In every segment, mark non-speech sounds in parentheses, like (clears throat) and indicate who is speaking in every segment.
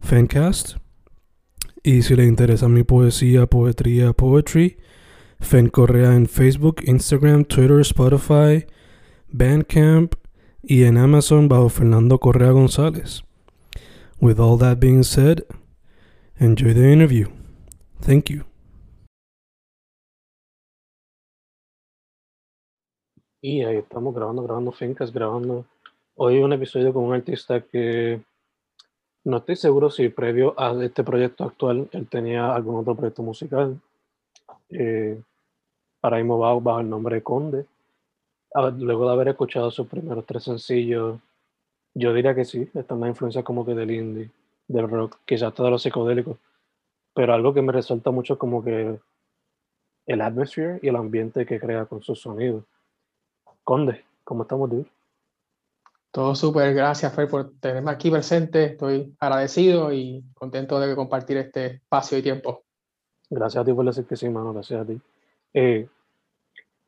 Speaker 1: Fencast. Y si le interesa mi poesía, poetría, poetry, Fen Correa en Facebook, Instagram, Twitter, Spotify, Bandcamp y en Amazon bajo Fernando Correa González. With all that being said, enjoy the interview. Thank you.
Speaker 2: Y ahí estamos grabando, grabando fincas, grabando. Hoy un episodio con un artista que no estoy seguro si previo a este proyecto actual él tenía algún otro proyecto musical. Eh, ahora mismo bajo el nombre de Conde. Luego de haber escuchado sus primeros tres sencillos, yo diría que sí, están más influencias como que del indie, del rock, quizás hasta de los psicodélicos. Pero algo que me resalta mucho es como que el atmosphere y el ambiente que crea con sus sonidos. Conde, ¿cómo estamos, dude?
Speaker 3: Todo súper, gracias Fer por tenerme aquí presente, estoy agradecido y contento de compartir este espacio y tiempo.
Speaker 2: Gracias a ti por decir que sí, hermano, gracias a ti. Eh,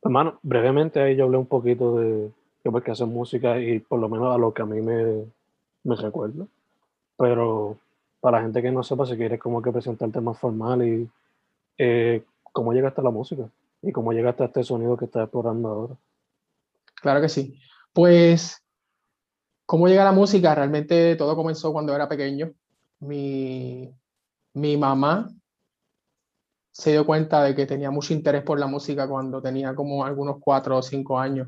Speaker 2: hermano, brevemente ahí yo hablé un poquito de que porque hacer música y por lo menos a lo que a mí me, me recuerda, pero para la gente que no sepa, si quieres como que presentarte más formal y eh, cómo llegaste a la música y cómo llegaste a este sonido que estás explorando ahora.
Speaker 3: Claro que sí. Pues, ¿cómo llega la música? Realmente todo comenzó cuando era pequeño. Mi, mi mamá se dio cuenta de que tenía mucho interés por la música cuando tenía como algunos cuatro o cinco años.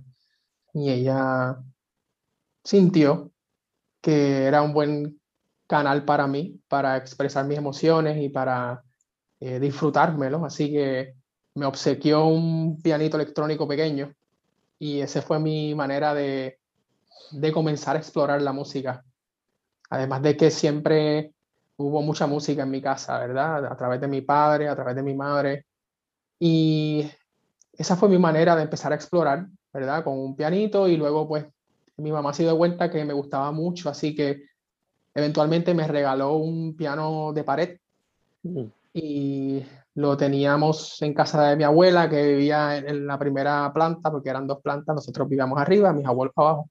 Speaker 3: Y ella sintió que era un buen canal para mí, para expresar mis emociones y para eh, disfrutármelo. Así que me obsequió un pianito electrónico pequeño y esa fue mi manera de, de comenzar a explorar la música. Además de que siempre hubo mucha música en mi casa, ¿verdad? A través de mi padre, a través de mi madre. Y esa fue mi manera de empezar a explorar, ¿verdad? Con un pianito y luego pues mi mamá se dio cuenta que me gustaba mucho, así que eventualmente me regaló un piano de pared mm. y lo teníamos en casa de mi abuela que vivía en, la primera planta, porque eran dos plantas, nosotros vivíamos arriba, mis abuelos abajo.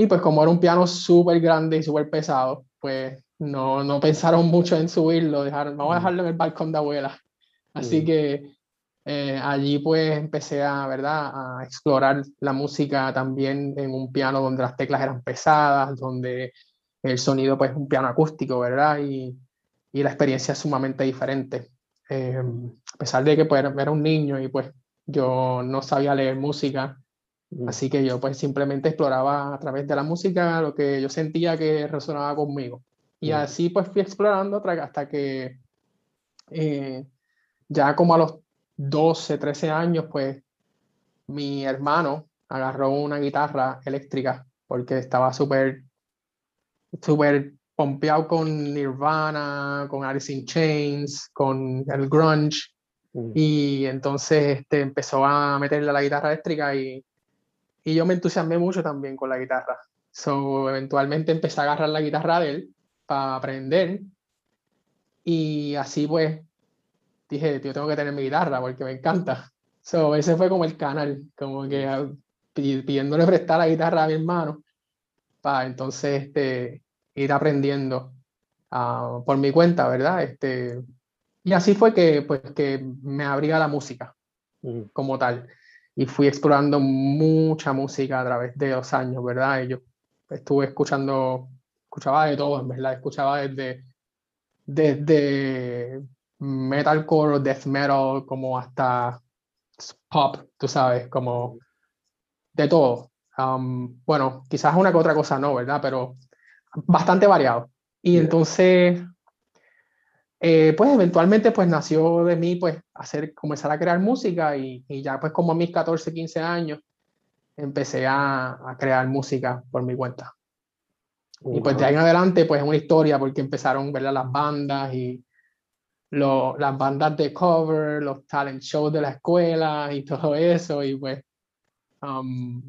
Speaker 3: Y pues como era un piano súper grande y súper pesado, pues no, no pensaron mucho en subirlo, dejaron, vamos a dejarlo en el balcón de abuela. Así que eh, allí pues empecé a, ¿verdad? a explorar la música también en un piano donde las teclas eran pesadas, donde el sonido pues un piano acústico, ¿verdad? Y, y la experiencia es sumamente diferente. Eh, a pesar de que pues, era un niño y pues yo no sabía leer música, así que yo pues simplemente exploraba a través de la música lo que yo sentía que resonaba conmigo. Y así pues fui explorando hasta que eh, ya como a los 12, 13 años pues mi hermano agarró una guitarra eléctrica porque estaba súper súper pompeado con Nirvana, con Alice in Chains, con el grunge. Mm. Y entonces este, empezó a meterle a la guitarra eléctrica y, y yo me entusiasmé mucho también con la guitarra. So, eventualmente empecé a agarrar la guitarra de él para aprender. Y así pues dije, yo tengo que tener mi guitarra porque me encanta. So, ese fue como el canal, como que ah, pidiéndole prestar la guitarra a mi hermano. Para entonces este, ir aprendiendo uh, por mi cuenta, ¿verdad? Este, y así fue que, pues, que me abría la música como tal. Y fui explorando mucha música a través de los años, ¿verdad? Y yo estuve escuchando, escuchaba de todo, en verdad. Escuchaba desde desde metalcore, death metal, como hasta pop, tú sabes, como de todo. Um, bueno, quizás una que otra cosa no, ¿verdad? Pero bastante variado. Y entonces, eh, pues eventualmente pues nació de mí pues hacer, comenzar a crear música y, y ya pues como a mis 14, 15 años empecé a, a crear música por mi cuenta. Y pues de ahí en adelante, pues es una historia porque empezaron ¿verdad? las bandas y lo, las bandas de cover, los talent shows de la escuela y todo eso. Y pues um,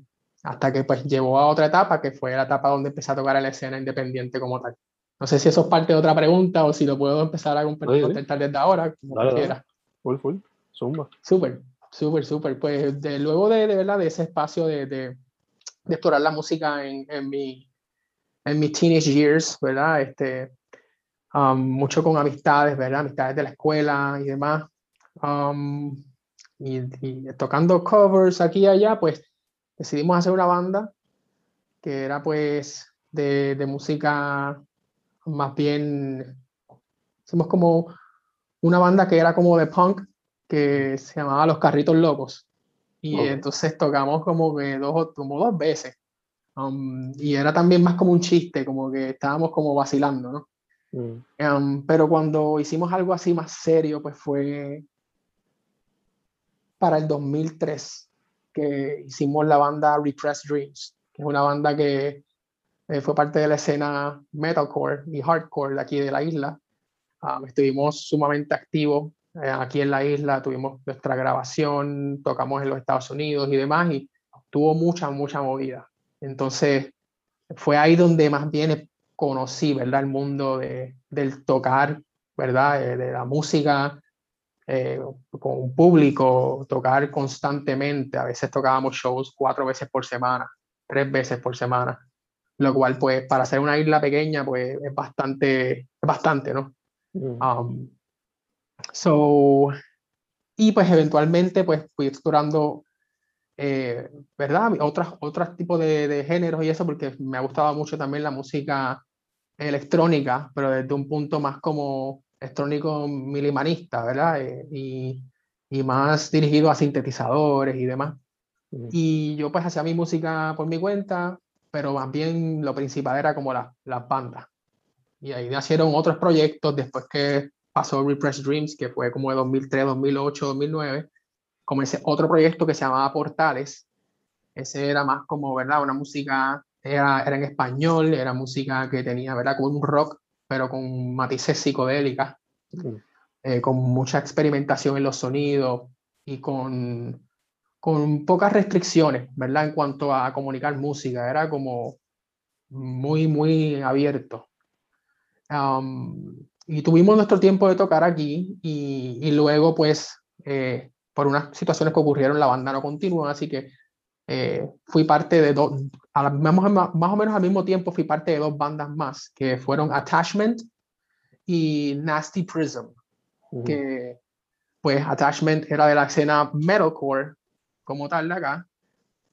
Speaker 3: hasta que pues llevó a otra etapa, que fue la etapa donde empecé a tocar en la escena independiente como tal. No sé si eso es parte de otra pregunta o si lo puedo empezar a contestar desde ahora, como
Speaker 2: dale, Full, full. Zumba.
Speaker 3: Súper, súper, súper. Pues de, luego de, de, ¿verdad? de ese espacio de, de, explorar la música en, en mi en mis teenage years, ¿verdad? Este, um, mucho con amistades, ¿verdad? Amistades de la escuela y demás. Um, y, tocando covers aquí y allá, pues decidimos hacer una banda que era pues de, de música más bien, hicimos como una banda que era como de punk, que se llamaba Los Carritos Locos. Y entonces tocamos como que dos, como dos veces. Um, y era también más como un chiste, como que estábamos como vacilando, ¿no? Mm. Um, pero cuando hicimos algo así más serio, pues fue para el 2003 que hicimos la banda Repressed Dreams, que es una banda que eh, fue parte de la escena metalcore y hardcore de aquí de la isla. Um, estuvimos sumamente activos eh, aquí en la isla, tuvimos nuestra grabación, tocamos en los Estados Unidos y demás, y tuvo mucha, mucha movida. Entonces, fue ahí donde más bien conocí, ¿verdad? El mundo de, del tocar, ¿verdad? Eh, de la música eh, con un público, tocar constantemente. A veces tocábamos shows cuatro veces por semana, tres veces por semana. Lo cual, pues, para ser una isla pequeña, pues, es bastante, es bastante, ¿no? Mm. Um, so, y pues eventualmente, pues, fui explorando eh, ¿verdad? Otros, otros tipos de, de, géneros y eso, porque me ha gustado mucho también la música electrónica, pero desde un punto más como electrónico milimanista, ¿verdad? Eh, y, y, más dirigido a sintetizadores y demás. Y yo pues hacía mi música por mi cuenta, pero más bien lo principal era como las las bandas. Y ahí nacieron otros proyectos después que pasó Repressed Dreams, que fue como de 2003, 2008, 2009 comencé otro proyecto que se llamaba Portales. Ese era más como, ¿verdad? Una música, era, era en español, era música que tenía, ¿verdad? Como un rock, pero con matices psicodélicas, eh, con mucha experimentación en los sonidos y con, con pocas restricciones, ¿verdad? En cuanto a comunicar música, era como muy, muy abierto. Um, y tuvimos nuestro tiempo de tocar aquí y, y luego pues eh, por unas situaciones que ocurrieron, la banda no continúa, así que eh, fui parte de dos, más, más o menos al mismo tiempo fui parte de dos bandas más, que fueron Attachment y Nasty Prism, que pues Attachment era de la escena metalcore como tal de acá,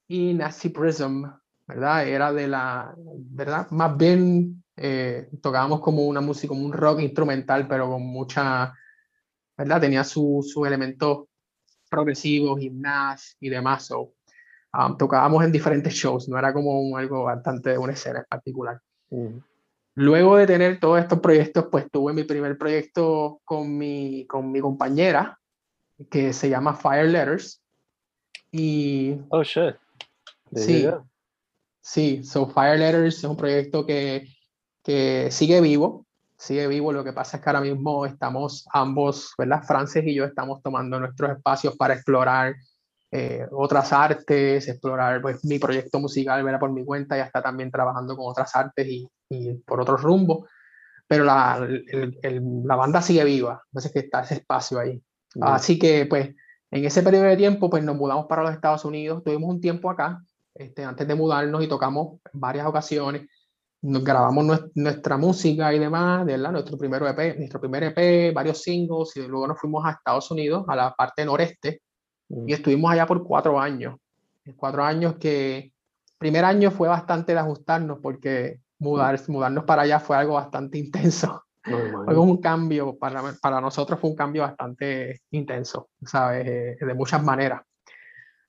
Speaker 3: y Nasty Prism, ¿verdad? Era de la, ¿verdad? Más bien eh, tocábamos como una música, como un rock instrumental, pero con mucha, ¿verdad? Tenía su, su elemento progresivo, gimnasio y demás. So, um, tocábamos en diferentes shows, no era como algo bastante de una escena en particular. Luego de tener todos estos proyectos, pues tuve mi primer proyecto con mi, con mi compañera, que se llama Fire Letters. Y.
Speaker 2: Oh, shit.
Speaker 3: Sí. Sí, so Fire Letters es un proyecto que, que sigue vivo sigue vivo. Lo que pasa es que ahora mismo estamos ambos, ¿verdad? Frances y yo estamos tomando nuestros espacios para explorar eh, otras artes, explorar pues, mi proyecto musical, ¿verdad? Por mi cuenta, ya está también trabajando con otras artes y, y por otros rumbos. Pero la, el, el, la banda sigue viva, entonces que está ese espacio ahí. Así que, pues, en ese periodo de tiempo, pues nos mudamos para los Estados Unidos, tuvimos un tiempo acá, este, antes de mudarnos y tocamos varias ocasiones nos grabamos nuestra música y demás, ¿verdad? Nuestro, primer EP, nuestro primer EP, varios singles, y luego nos fuimos a Estados Unidos, a la parte noreste, y mm. estuvimos allá por cuatro años. Cuatro años que, primer año fue bastante de ajustarnos, porque mudar, mudarnos para allá fue algo bastante (laughs) intenso. (laughs) fue un cambio, para, para nosotros fue un cambio bastante intenso, ¿sabes? Eh, de muchas maneras.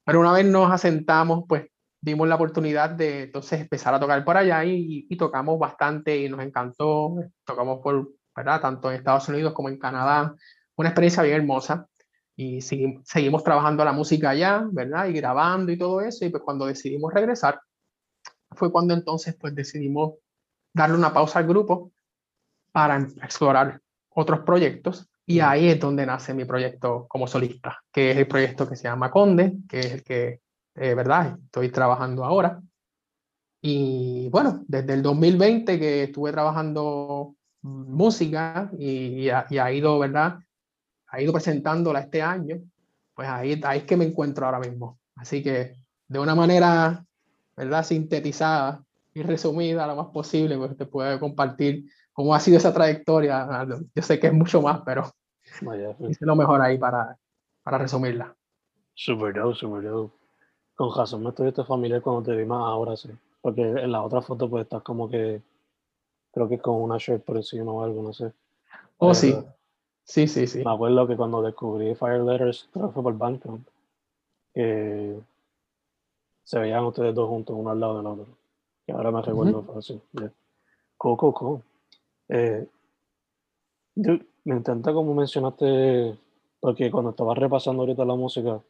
Speaker 3: Pero una vez nos asentamos, pues dimos la oportunidad de entonces empezar a tocar por allá y, y, tocamos bastante y nos encantó. Tocamos por, ¿verdad? Tanto en Estados Unidos como en Canadá. Una experiencia bien hermosa. Y seguimos, seguimos trabajando la música allá, ¿verdad? Y grabando y todo eso. Y pues cuando decidimos regresar, fue cuando entonces pues decidimos darle una pausa al grupo para explorar otros proyectos. Y ahí es donde nace mi proyecto como solista, que es el proyecto que se llama Conde, que es el que eh, ¿verdad? Estoy trabajando ahora. Y bueno, desde el 2020 que estuve trabajando música y, ha, ido, ¿verdad? Ha ido presentándola este año, pues ahí, ahí es que me encuentro ahora mismo. Así que de una manera, ¿verdad? Sintetizada y resumida lo más posible, pues te puedo compartir cómo ha sido esa trayectoria. Yo sé que es mucho más, pero hice lo mejor ahí para, para resumirla.
Speaker 2: Super dope, super dope. Con razón me estuviste familiar cuando te vi más ahora, sí. Porque en la otra foto pues estás como que, creo que con una shirt por encima o algo, no sé.
Speaker 3: Oh, sí. Sí, sí, sí.
Speaker 2: Me acuerdo que cuando descubrí Fire Letters, creo que fue por Bandcamp, se veían ustedes dos juntos, uno al lado del otro. Y ahora me recuerdo uh así. Coco, coco. Eh, me encanta como mencionaste, porque cuando estaba repasando ahorita la música,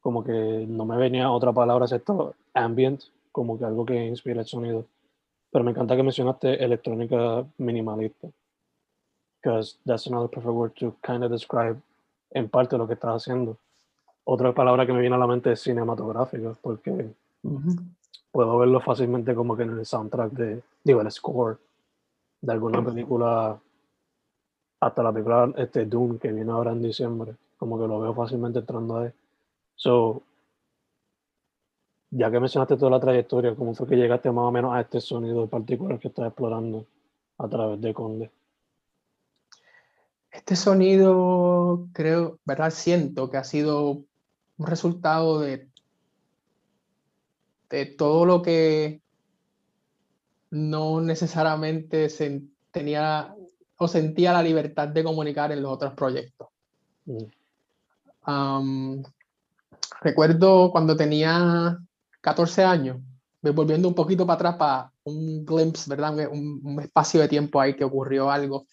Speaker 2: como que no me venía otra palabra excepto ambient, como que algo que inspira el sonido. Pero me encanta que mencionaste electrónica minimalista. Because that's another perfect word to kind of describe en parte lo que estás haciendo. Otra palabra que me viene a la mente es cinematográfica, porque puedo verlo fácilmente como que en el soundtrack de, digo, el score de alguna película, hasta la película este, Doom que viene ahora en diciembre, como que lo veo fácilmente entrando ahí. So, ya que mencionaste toda la trayectoria, ¿cómo fue que llegaste más o menos a este sonido particular que estás explorando a través de Conde?
Speaker 3: Este sonido, creo, ¿verdad? Siento que ha sido un resultado de, de todo lo que no necesariamente se tenía o sentía la libertad de comunicar en los otros proyectos. Mm. Recuerdo cuando tenía 14 años, volviendo un poquito para atrás para un glimpse, ¿verdad? Un, espacio de tiempo ahí que ocurrió algo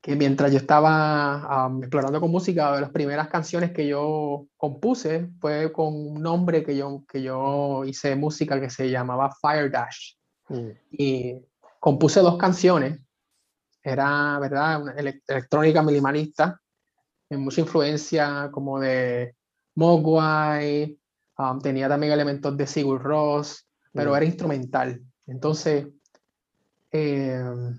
Speaker 3: que mientras yo estaba explorando con música, de las primeras canciones que yo compuse fue con un nombre que yo, que yo hice música que se llamaba Fire Dash. Mm. Y compuse dos canciones. Era, ¿verdad? Una electrónica minimalista, en mucha influencia como de Mogwai, um, tenía también elementos de Sigur Ross, pero mm. era instrumental. Entonces, em,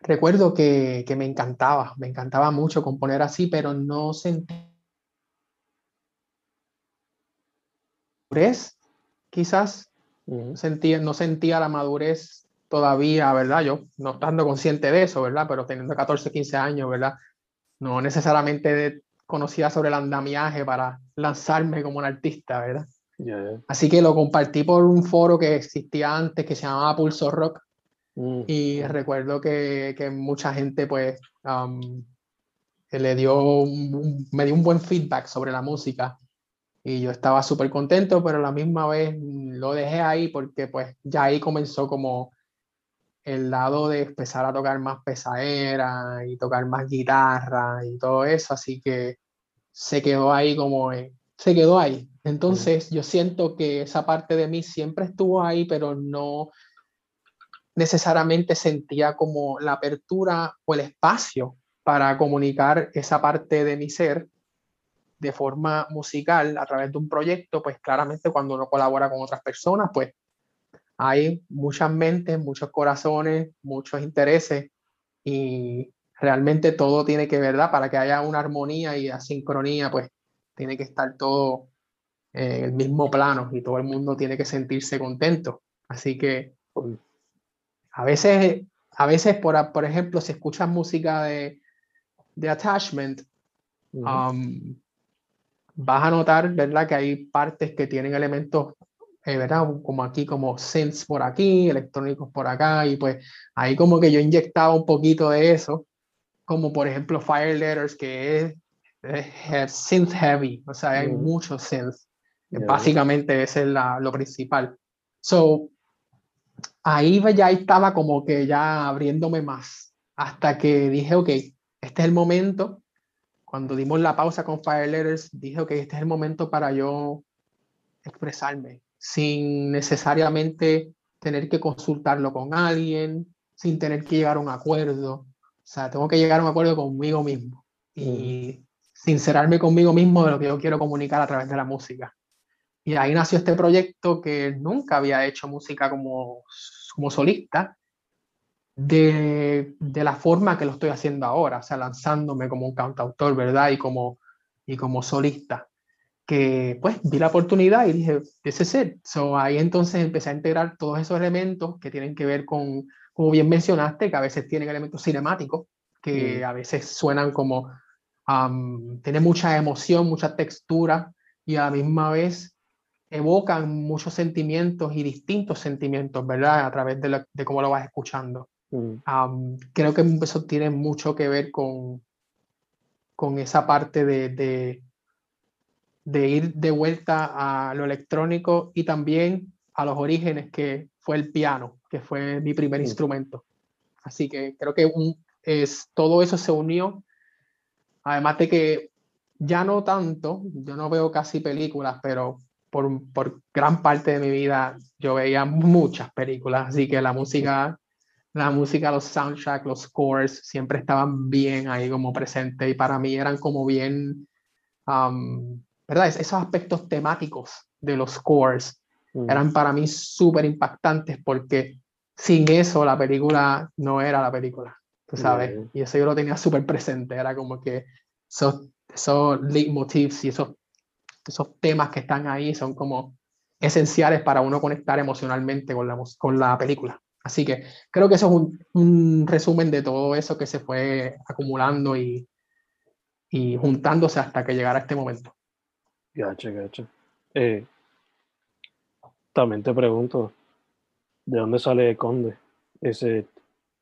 Speaker 3: recuerdo que, que, me encantaba, me encantaba mucho componer así, pero no sentía madurez, sentía, no sentía la madurez todavía, ¿verdad? Yo no estando consciente de eso, ¿verdad? Pero teniendo 14, 15 años, ¿verdad? No necesariamente conocía sobre el andamiaje para lanzarme como un artista, ¿verdad? Así que lo compartí por un foro que existía antes que se llamaba Pulso Rock. Mm. Y recuerdo que, que, mucha gente pues um, le dio me dio un buen feedback sobre la música y yo estaba súper contento, pero la misma vez lo dejé ahí porque pues ya ahí comenzó como el lado de empezar a tocar más pesadera y tocar más guitarra y todo eso, así que se quedó ahí como, se quedó ahí. Entonces yo siento que esa parte de mí siempre estuvo ahí, pero no necesariamente sentía como la apertura o el espacio para comunicar esa parte de mi ser de forma musical a través de un proyecto, pues claramente cuando uno colabora con otras personas, pues hay muchas mentes, muchos corazones, muchos intereses y realmente todo tiene que, ¿verdad? Para que haya una armonía y asincronía, pues tiene que estar todo en el mismo plano y todo el mundo tiene que sentirse contento. Así que a veces, a veces por, por ejemplo, si escuchas música de, de attachment, um, vas a notar, ¿verdad? Que hay partes que tienen elementos eh, ¿verdad? Como aquí, como synths por aquí, electrónicos por acá, y pues ahí como que yo inyectaba un poquito de eso, como por ejemplo Fire Letters, que es, synth heavy, o sea, hay muchos synths. Básicamente ese es la, lo principal. So, ahí ya estaba como que ya abriéndome más, hasta que dije, ok, este es el momento. Cuando dimos la pausa con Fire Letters, dije, ok, este es el momento para yo expresarme, sin necesariamente tener que consultarlo con alguien, sin tener que llegar a un acuerdo. O sea, tengo que llegar a un acuerdo conmigo mismo y sincerarme conmigo mismo de lo que yo quiero comunicar a través de la música. Y ahí nació este proyecto que nunca había hecho música como, como solista, de, de, la forma que lo estoy haciendo ahora, o sea, lanzándome como un cantautor, ¿verdad? Y como, y como solista que pues vi la oportunidad y dije, ese es it. So, ahí entonces empecé a integrar todos esos elementos que tienen que ver con, como bien mencionaste, que a veces tienen elementos cinemáticos, que mm. a veces suenan como, um, tiene mucha emoción, mucha textura y a la misma vez evocan muchos sentimientos y distintos sentimientos, ¿verdad? A través de, de cómo lo vas escuchando. Mm. creo que eso tiene mucho que ver con, con esa parte de, de de ir de vuelta a lo electrónico y también a los orígenes que fue el piano, que fue mi primer instrumento. Así que creo que un, es, todo eso se unió, además de que ya no tanto, yo no veo casi películas, pero por, por gran parte de mi vida yo veía muchas películas, así que la música, la música, los soundtracks, los scores siempre estaban bien ahí como presentes y para mí eran como bien ¿verdad? esos aspectos temáticos de los scores mm. eran para mí súper impactantes porque sin eso la película no era la película, tú sabes, y eso yo lo tenía súper presente, era como que esos, esos leitmotivs y esos, esos temas que están ahí son como esenciales para uno conectar emocionalmente con la, con la película. Así que creo que eso es un, un resumen de todo eso que se fue acumulando y, y juntándose hasta que llegara este momento.
Speaker 2: Gacha, gacha. Eh, también te pregunto, ¿de dónde sale Conde? ¿Ese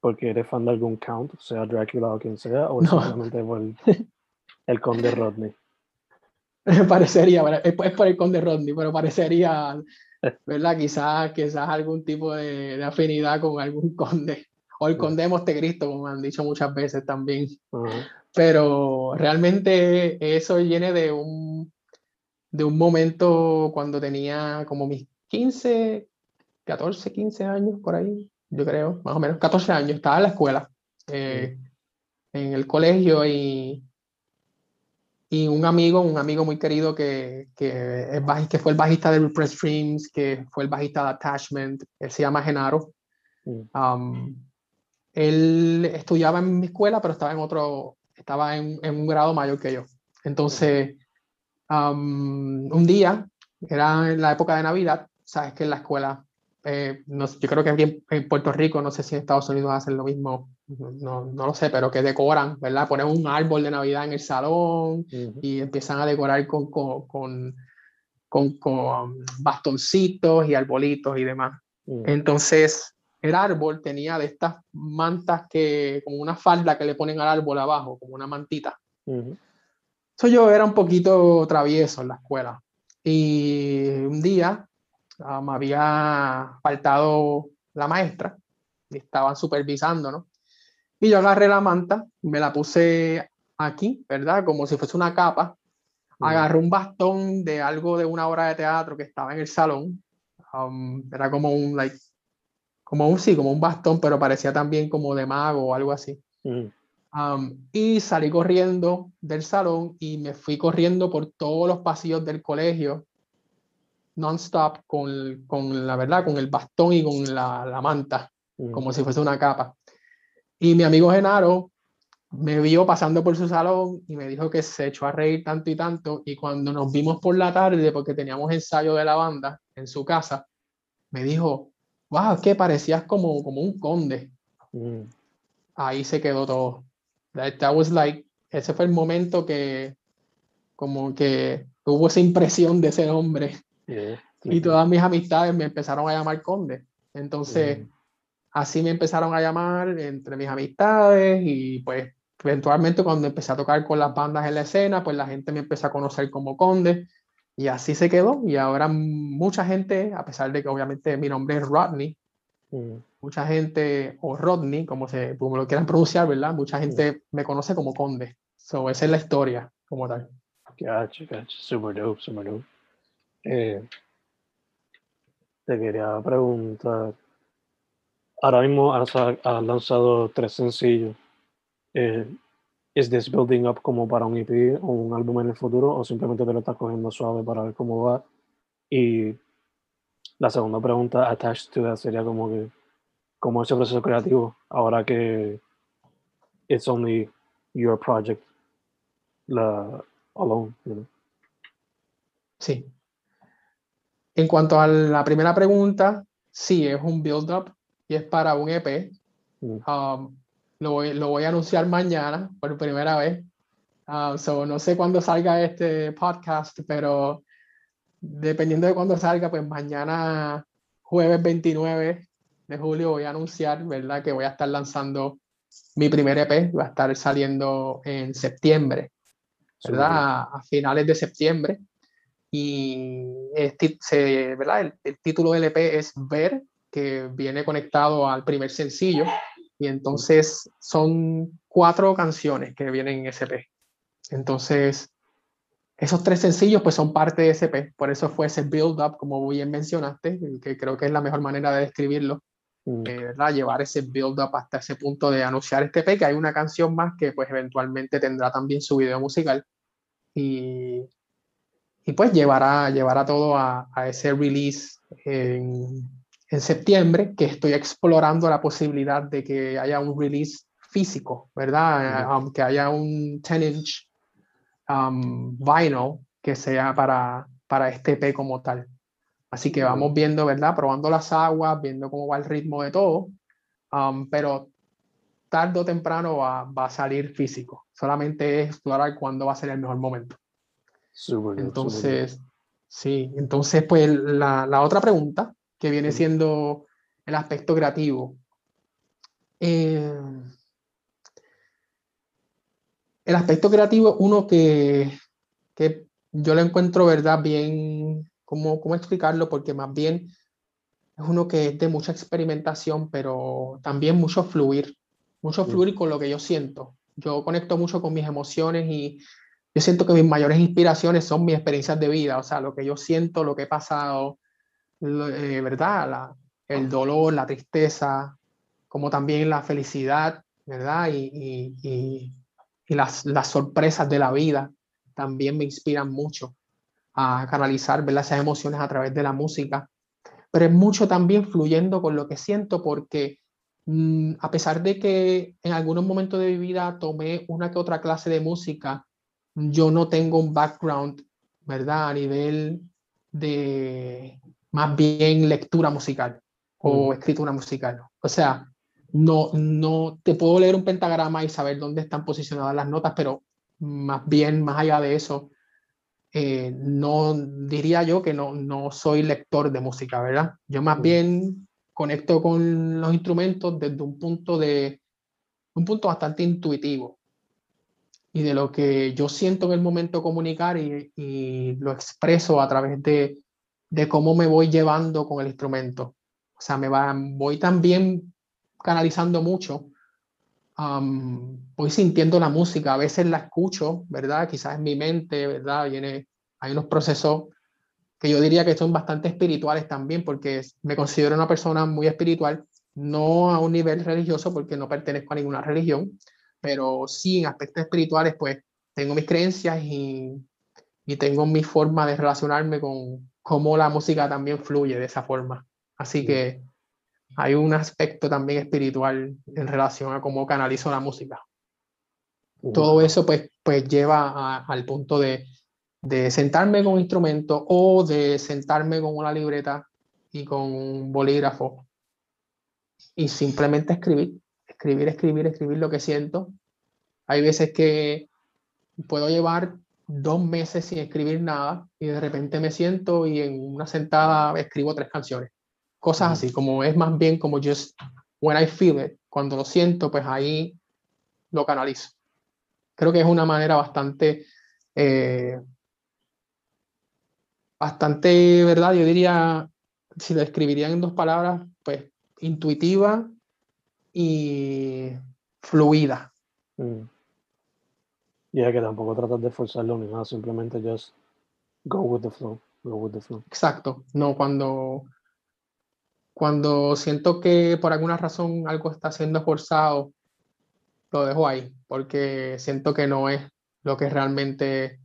Speaker 2: porque eres fan de algún count, sea Drácula o quien sea, o solamente por el, Conde Rodney? (laughs)
Speaker 3: parecería, es, por el Conde Rodney, pero parecería, ¿verdad? Quizás, quizás algún tipo de, afinidad con algún conde. O el conde de Montecristo, como han dicho muchas veces también. Pero realmente eso viene de un, de un momento cuando tenía como mis 15, 14, 15 años por ahí, yo creo, más o menos, 14 años, estaba en la escuela, eh, en el colegio y, y un amigo, un amigo muy querido que, que, es que fue el bajista de Repress Dreams, que fue el bajista de Attachment, él se llama Genaro. Um, él estudiaba en mi escuela, pero estaba en otro, estaba en, en un grado mayor que yo. Entonces, un día, era en la época de Navidad, sabes que en la escuela, eh, no, yo creo que aquí en, Puerto Rico, no sé si en Estados Unidos hacen lo mismo, no, no lo sé, pero que decoran, ¿verdad? Ponen un árbol de Navidad en el salón y empiezan a decorar con, con, con, con, bastoncitos y arbolitos y demás. Entonces, el árbol tenía de estas mantas que, como una falda que le ponen al árbol abajo, como una mantita yo era un poquito travieso en la escuela. Y un día ah, me había faltado la maestra y estaban supervisando, ¿no? Y yo agarré la manta, me la puse aquí, ¿verdad? Como si fuese una capa. Agarré un bastón de algo de una obra de teatro que estaba en el salón. Um, era como un, like, como un, sí, como un bastón, pero parecía también como de mago o algo así y salí corriendo del salón y me fui corriendo por todos los pasillos del colegio, non-stop, con, con, la verdad, con el bastón y con la, la manta, como si fuese una capa. Y mi amigo Genaro me vio pasando por su salón y me dijo que se echó a reír tanto y tanto. Y cuando nos vimos por la tarde, porque teníamos ensayo de la banda en su casa, me dijo, wow, que parecías como, como un conde. Ahí se quedó todo. That, was like, ese fue el momento que como que hubo esa impresión de ese hombre. Y todas mis amistades me empezaron a llamar Conde. Entonces, así me empezaron a llamar entre mis amistades y pues eventualmente cuando empecé a tocar con las bandas en la escena, pues la gente me empezó a conocer como Conde y así se quedó. Y ahora mucha gente, a pesar de que obviamente mi nombre es Rodney, mucha gente, o Rodney, como, se, como lo quieran pronunciar, ¿verdad? Mucha gente me conoce como Conde. So, esa es la historia como tal.
Speaker 2: Gotcha, gotcha. Super dope, super dope. Eh, te quería preguntar. Ahora mismo has, lanzado tres sencillos. Eh, ¿Es this building up como para un EP o un álbum en el futuro o simplemente te lo estás cogiendo suave para ver cómo va? Y la segunda pregunta attached to that sería como que, ¿cómo es proceso creativo ahora que it's only your project la, alone?
Speaker 3: Sí, en cuanto a la primera pregunta, sí, es un build-up y es para un EP. Mm. Um, lo, voy, lo, voy, a anunciar mañana por primera vez. Uh, so no sé cuándo salga este podcast, pero dependiendo de cuándo salga, pues mañana, jueves 29 de julio, voy a anunciar, ¿verdad? Que voy a estar lanzando mi primer EP. Va a estar saliendo en septiembre, ¿verdad? a finales de septiembre y se, ¿verdad? El, título del EP es Ver, que viene conectado al primer sencillo, y entonces son cuatro canciones que vienen en ese EP. Entonces, esos tres sencillos pues son parte de ese EP, por eso fue ese build up, como bien mencionaste, que creo que es la mejor manera de describirlo, mm. eh, ¿verdad? Llevar ese build up hasta ese punto de anunciar este EP, que hay una canción más que pues eventualmente tendrá también su video musical. Y y pues llevará, llevará todo a, a ese release en, en, septiembre, que estoy explorando la posibilidad de que haya un release físico, ¿verdad? Aunque haya un 10-inch um, vinyl que sea para, para este EP como tal. Así que vamos viendo, ¿verdad? Probando las aguas, viendo cómo va el ritmo de todo, um, pero tarde o temprano va, va, a salir físico. Solamente es explorar cuándo va a ser el mejor momento entonces, sí, entonces pues la, la, otra pregunta que viene siendo el aspecto creativo. Eh, el aspecto creativo, uno que, que yo lo encuentro, ¿verdad? Bien, ¿cómo, ¿cómo explicarlo? Porque más bien es uno que es de mucha experimentación, pero también mucho fluir, mucho fluir con lo que yo siento. Yo conecto mucho con mis emociones y yo siento que mis mayores inspiraciones son mis experiencias de vida, o sea, lo que yo siento, lo que he pasado, eh, ¿verdad? el dolor, la tristeza, como también la felicidad, ¿verdad? Y, y, y, las, las, sorpresas de la vida también me inspiran mucho a canalizar, ¿verdad? Esas emociones a través de la música, pero es mucho también fluyendo con lo que siento porque mm, a pesar de que en algunos momentos de mi vida tomé una que otra clase de música, yo no tengo un background, ¿verdad? A nivel de más bien lectura musical o mm. escritura musical. O sea, no, no te puedo leer un pentagrama y saber dónde están posicionadas las notas, pero más bien, más allá de eso, eh, no diría yo que no, no soy lector de música, ¿verdad? Yo más mm. bien conecto con los instrumentos desde un punto de un punto bastante intuitivo y de lo que yo siento en el momento comunicar y, y lo expreso a través de, de, cómo me voy llevando con el instrumento. O sea, me va, voy también canalizando mucho, voy sintiendo la música, a veces la escucho, ¿verdad? Quizás en mi mente, ¿verdad? Viene, hay unos procesos que yo diría que son bastante espirituales también, porque me considero una persona muy espiritual, no a un nivel religioso, porque no pertenezco a ninguna religión, pero sí en aspectos espirituales, pues tengo mis creencias y, y tengo mi forma de relacionarme con cómo la música también fluye de esa forma. Así que hay un aspecto también espiritual en relación a cómo canalizo la música. Todo eso pues, pues lleva al punto de, de sentarme con un instrumento o de sentarme con una libreta y con un bolígrafo y simplemente escribir escribir, escribir, escribir lo que siento. Hay veces que puedo llevar dos meses sin escribir nada y de repente me siento y en una sentada escribo tres canciones. Cosas así, como es más bien como just when I feel it, cuando lo siento, pues ahí lo canalizo. Creo que es una manera bastante, eh, bastante, ¿verdad? Yo diría, si lo escribiría en dos palabras, pues intuitiva y fluida. Mm.
Speaker 2: Ya que tampoco tratas de forzarlo ni nada, simplemente just go with the flow, go with the flow.
Speaker 3: Exacto, no cuando cuando siento que por alguna razón algo está siendo forzado, lo dejo ahí, porque siento que no es lo que realmente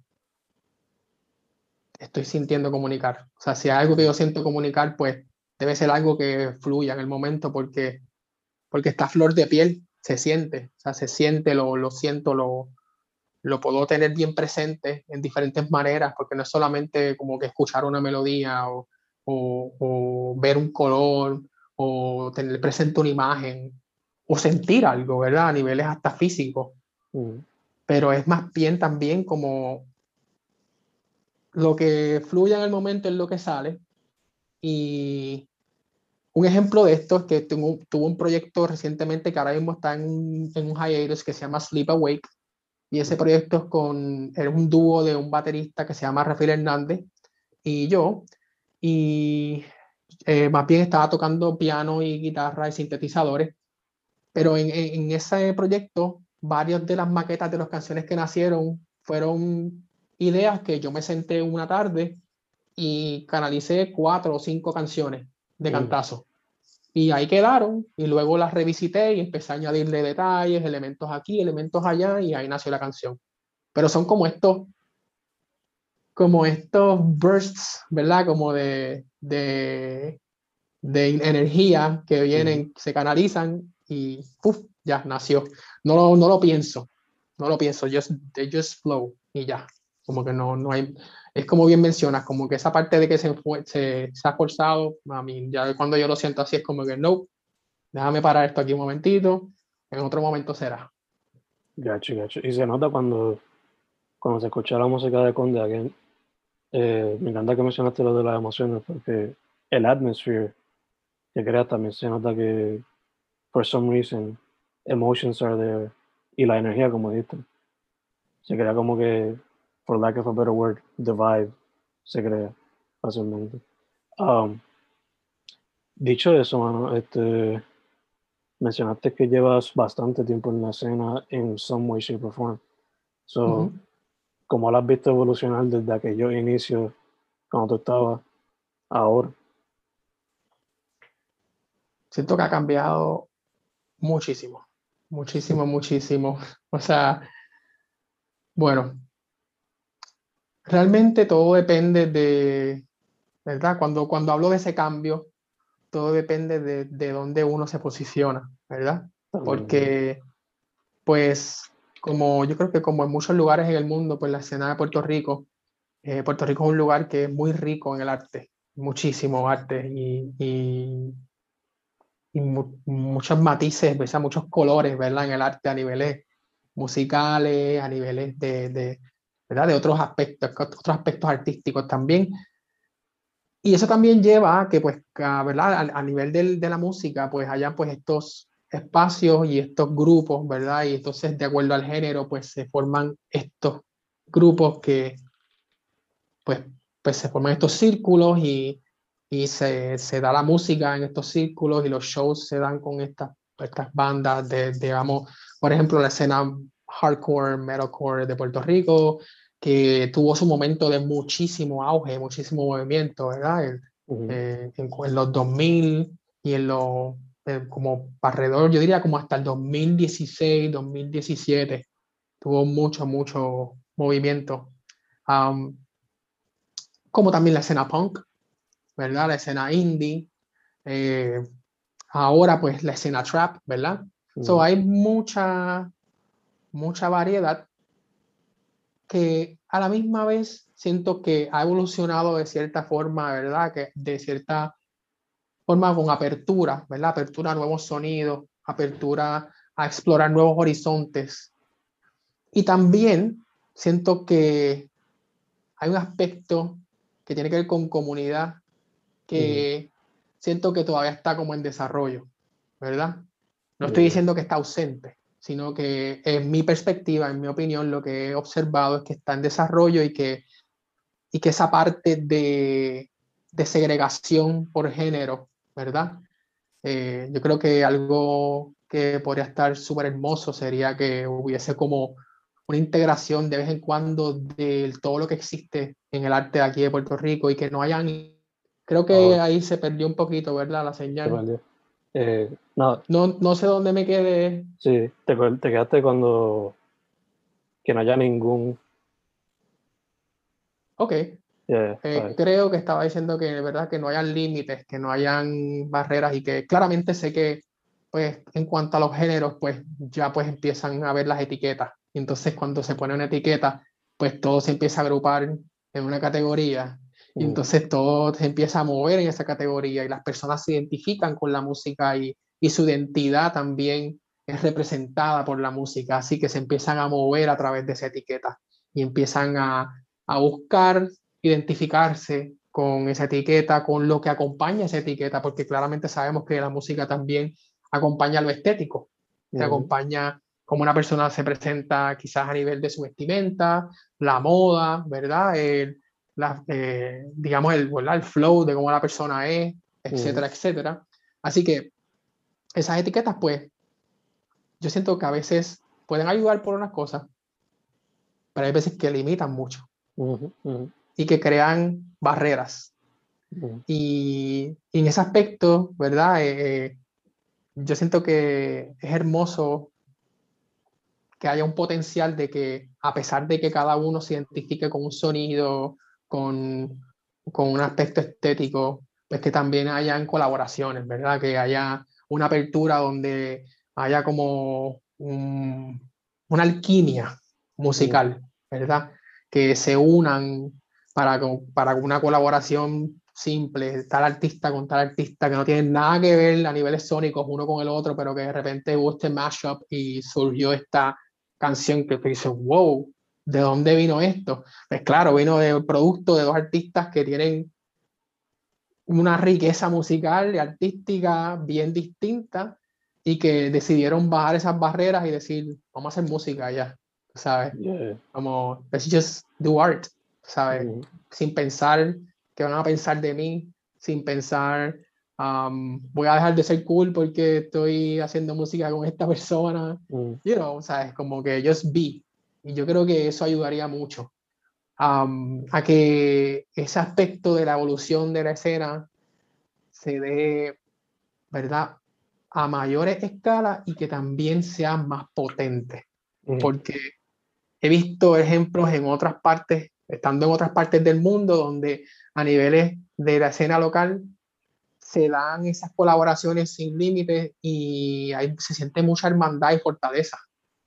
Speaker 3: estoy sintiendo comunicar. O sea, si hay algo que yo siento comunicar, pues debe ser algo que fluya en el momento, porque, porque esta flor de piel se siente, o sea, se siente, lo, lo siento, lo, lo puedo tener bien presente en diferentes maneras, porque no es solamente como que escuchar una melodía o, o, ver un color o tener presente una imagen o sentir algo, ¿verdad? A niveles hasta físicos. Mm. Pero es más bien también como lo que fluye en el momento es lo que sale. Y un ejemplo de esto es que tuvo, tuvo un proyecto recientemente que ahora mismo está en, en un hiatus que se llama Sleep Awake y ese proyecto es con es un dúo de un baterista que se llama Rafael Hernández y yo. Y eh, más bien estaba tocando piano y guitarra y sintetizadores. Pero en, en, ese proyecto, varias de las maquetas de las canciones que nacieron fueron ideas que yo me senté una tarde y canalicé cuatro o cinco canciones de cantazo. Y ahí quedaron, y luego las revisité y empecé a añadirle detalles, elementos aquí, elementos allá, y ahí nació la canción. Pero son como estos, como estos bursts, ¿verdad? Como de, de, de energía que vienen, se canalizan y ¡puf! ya nació. No lo, no lo pienso, no lo pienso, just, they just flow y ya. Como que no, no hay, es como bien mencionas, como que esa parte de que se, se, se, ha forzado, a mí, ya cuando yo lo siento así es como que no, déjame parar esto aquí un momentito, en otro momento será.
Speaker 2: Gacho, gacho. Y se nota cuando, cuando se escucha la música de Conde eh, me encanta que mencionaste lo de las emociones, porque el atmosphere que crea también se nota que, for some reason, emotions are there, y la energía, como dijiste, se crea como que for lack of a better word, the vibe se crea fácilmente. Um, dicho eso, mano, este, mencionaste que llevas bastante tiempo en la escena en some way, shape or form. So, ¿cómo la has visto evolucionar desde aquellos inicios, cuando tú estabas, ahora?
Speaker 3: Siento que ha cambiado muchísimo, muchísimo, muchísimo. (laughs) O sea, bueno, Realmente todo depende de, ¿verdad? Cuando, cuando hablo de ese cambio, todo depende de, de dónde uno se posiciona, ¿verdad? Porque, pues, como yo creo que como en muchos lugares en el mundo, pues la escena de Puerto Rico, eh, Puerto Rico es un lugar que es muy rico en el arte, muchísimo arte y, y, y muchos matices, muchos colores, ¿verdad? En el arte a niveles musicales, a niveles de, de otros aspectos, otros aspectos artísticos también. Y eso también lleva a que, pues, ¿verdad? A, nivel de la música, pues, hayan, pues, estos espacios y estos grupos, ¿verdad? Y entonces, de acuerdo al género, pues, se forman estos grupos que, pues, pues se forman estos círculos y, y se, se, da la música en estos círculos y los shows se dan con estas, estas bandas de, digamos, por ejemplo, la escena hardcore, metalcore de Puerto Rico, que tuvo su momento de muchísimo auge, muchísimo movimiento, ¿verdad? Eh, en, los 2000 y en los, eh, como alrededor, yo diría como hasta el 2016, 2017, tuvo mucho, mucho movimiento. como también la escena punk, ¿verdad? La escena indie. Eh, ahora pues la escena trap, ¿verdad? So hay mucha, mucha variedad que a la misma vez siento que ha evolucionado de cierta forma, ¿verdad? Que de cierta forma con apertura, ¿verdad? Apertura a nuevos sonidos, apertura a explorar nuevos horizontes. Y también siento que hay un aspecto que tiene que ver con comunidad que siento que todavía está como en desarrollo, ¿verdad? No estoy diciendo que está ausente, sino que en mi perspectiva, en mi opinión, lo que he observado es que está en desarrollo y que, y que esa parte de, de segregación por género, ¿verdad? Eh, yo creo que algo que podría estar súper hermoso sería que hubiese como una integración de vez en cuando de todo lo que existe en el arte de aquí de Puerto Rico y que no hayan Creo que oh. ahí se perdió un poquito, ¿verdad? La señal.
Speaker 2: Eh, no,
Speaker 3: no, sé dónde me quedé.
Speaker 2: Sí, te, te quedaste cuando que no haya ningún.
Speaker 3: Ok. Eh, creo que estaba diciendo que verdad que no hayan límites, que no hayan barreras y que claramente sé que pues en cuanto a los géneros pues ya pues empiezan a ver las etiquetas. Y entonces cuando se pone una etiqueta pues todo se empieza a agrupar en una categoría y entonces todo se empieza a mover en esa categoría y las personas se identifican con la música y, y su identidad también es representada por la música, así que se empiezan a mover a través de esa etiqueta y empiezan a, a buscar identificarse con esa etiqueta, con lo que acompaña esa etiqueta, porque claramente sabemos que la música también acompaña lo estético, se acompaña como una persona se presenta quizás a nivel de su vestimenta, la moda, ¿verdad? El, la, eh, digamos, el, el flow de cómo la persona es, etcétera, etcétera. Así que esas etiquetas, pues, yo siento que a veces pueden ayudar por unas cosas, pero hay veces que limitan mucho y que crean barreras. y, en ese aspecto, ¿verdad? Eh, eh, yo siento que es hermoso que haya un potencial de que a pesar de que cada uno se identifique con un sonido, con, con un aspecto estético, pues que también hayan colaboraciones, ¿verdad? Que haya una apertura donde haya como una alquimia musical, ¿verdad? Que se unan para, para una colaboración simple, tal artista con tal artista que no tienen nada que ver a niveles sónicos uno con el otro, pero que de repente hubo este mashup y surgió esta canción que te dice, wow, ¿de dónde vino esto? Pues claro, vino del producto de dos artistas que tienen una riqueza musical y artística bien distinta y que decidieron bajar esas barreras y decir, vamos a hacer música ya, ¿sabes? Como, let's just do art, ¿sabes? Mm. Sin pensar que van a pensar de mí, sin pensar, um, voy a dejar de ser cool porque estoy haciendo música con esta persona, mm. you know, ¿sabes? Como que just be, y yo creo que eso ayudaría mucho a que ese aspecto de la evolución de la escena se dé, ¿verdad? A mayores escalas y que también sea más potente. Porque he visto ejemplos en otras partes, estando en otras partes del mundo, donde a niveles de la escena local se dan esas colaboraciones sin límites y ahí se siente mucha hermandad y fortaleza.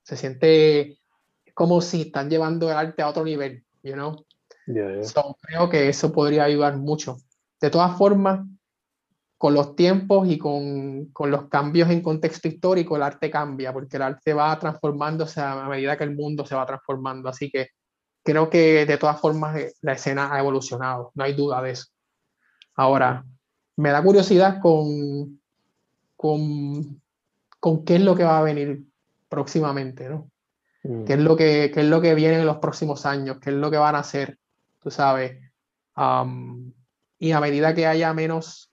Speaker 3: Se siente como si están llevando el arte a otro nivel, you know? creo que eso podría ayudar mucho. De todas formas, con los tiempos y con, con, los cambios en contexto histórico, el arte cambia, porque el arte va transformándose a medida que el mundo se va transformando. Así que creo que de todas formas eh, la escena ha evolucionado, no hay duda de eso. Ahora, me da curiosidad con, con, con qué es lo que va a venir próximamente, ¿no? ¿Qué es, lo que, qué es lo que viene en los próximos años? ¿Qué es lo que van a hacer? Tú sabes. y a medida que haya menos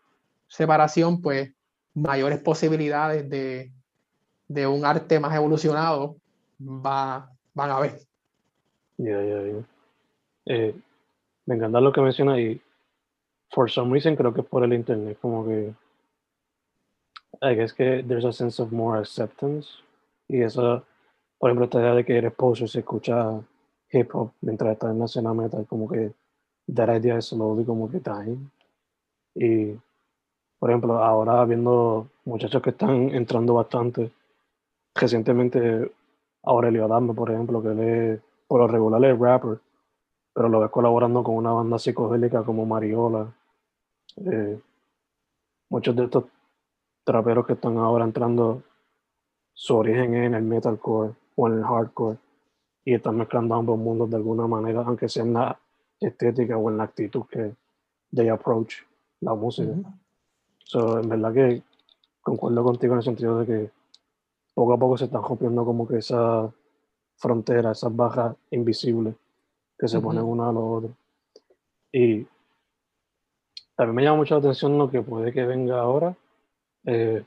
Speaker 3: separación, pues mayores posibilidades de, de un arte más evolucionado va, van a haber.
Speaker 2: Ya, ya, ya. Eh, me encanta lo que menciona y for some reason creo que es por el internet, como que I guess que there's a sense of more acceptance y eso por ejemplo, esta idea de que eres poser se escucha hip hop mientras estás en la escena metal, como que that idea is slowly como que dying. Y, por ejemplo, ahora viendo muchachos que están entrando bastante, recientemente Aurelio Adame, por ejemplo, que él por lo regular es rapper, pero lo ves colaborando con una banda psicodélica como Mariola. Eh, muchos de estos traperos que están ahora entrando, su origen es en el metalcore o en el hardcore y están mezclando ambos mundos de alguna manera, aunque sea en la, estética o en la actitud que they approach la música. So, en verdad que concuerdo contigo en el sentido de que poco a poco se están rompiendo como que esa frontera, esas bajas invisibles que se ponen uno a los otros. Y también me llama mucho la atención lo que puede que venga ahora. Eh,